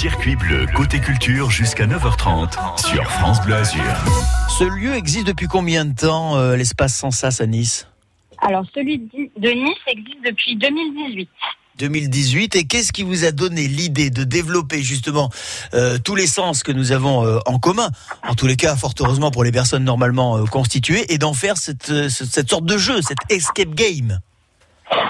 Circuit bleu côté culture jusqu'à 9h30 sur France Bleu Azur. Ce lieu existe depuis combien de temps, euh, l'espace Sensas à Nice Alors, celui de Nice existe depuis 2018. 2018 et qu'est-ce qui vous a donné l'idée de développer justement euh, tous les sens que nous avons euh, en commun, en tous les cas fort heureusement pour les personnes normalement euh, constituées, et d'en faire cette, ce- cette sorte de jeu, cette escape game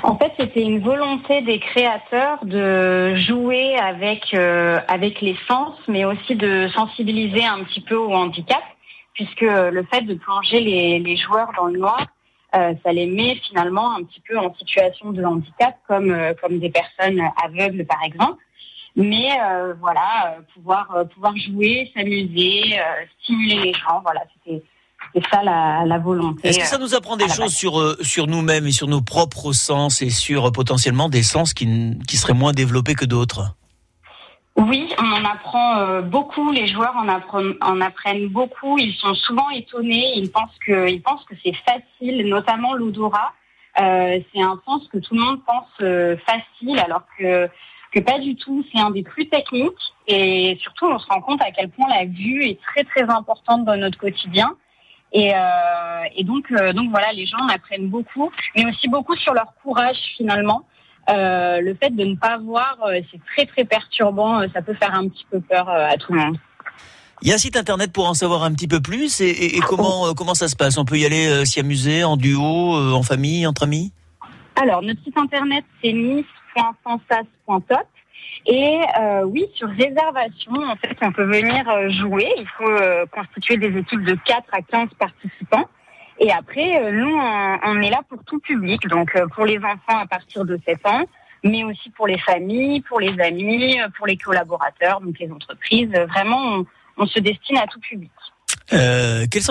En fait, c'était une volonté des créateurs de jouer avec euh, avec les sens, mais aussi de sensibiliser un petit peu au handicap, puisque le fait de plonger les, les joueurs dans le noir, euh, ça les met finalement un petit peu en situation de handicap, comme euh, comme des personnes aveugles par exemple. Mais euh, voilà, euh, pouvoir euh, pouvoir jouer, s'amuser, stimuler les gens, voilà, c'était c'était ça la, la volonté. Est-ce que ça nous apprend des choses sur, euh, sur nous-mêmes et sur nos propres sens et sur euh, potentiellement des sens qui, qui seraient moins développés que d'autres? Oui, on en apprend euh, beaucoup. Les joueurs en apprennent, en apprennent beaucoup. Ils sont souvent étonnés. Ils pensent que, ils pensent que c'est facile, notamment l'odorat. Euh, c'est un sens que tout le monde pense euh, facile, alors que que pas du tout. C'est un des plus techniques. Et surtout, on se rend compte à quel point la vue est très très importante dans notre quotidien. Et, euh, et donc, euh, donc voilà, les gens en apprennent beaucoup, mais aussi beaucoup sur leur courage finalement. Euh, le fait de ne pas voir, euh, c'est très très perturbant. euh, Ça peut faire un petit peu peur euh, à tout le monde. Il y a un site internet pour en savoir un petit peu plus et, et- et comment, euh, comment ça se passe? On peut y aller euh, s'y amuser en duo, euh, en famille, entre amis? Alors, notre site internet, c'est nice.sensas.top. Et euh, oui, sur réservation, en fait, on peut venir euh, jouer. Il faut euh, constituer des équipes de 4 à 15 participants. Et après, euh, nous, on, on est là pour tout public. Donc, euh, pour les enfants à partir de 7 ans, mais aussi pour les familles, pour les amis, pour les collaborateurs, donc les entreprises. Vraiment, on, on se destine à tout public. Euh,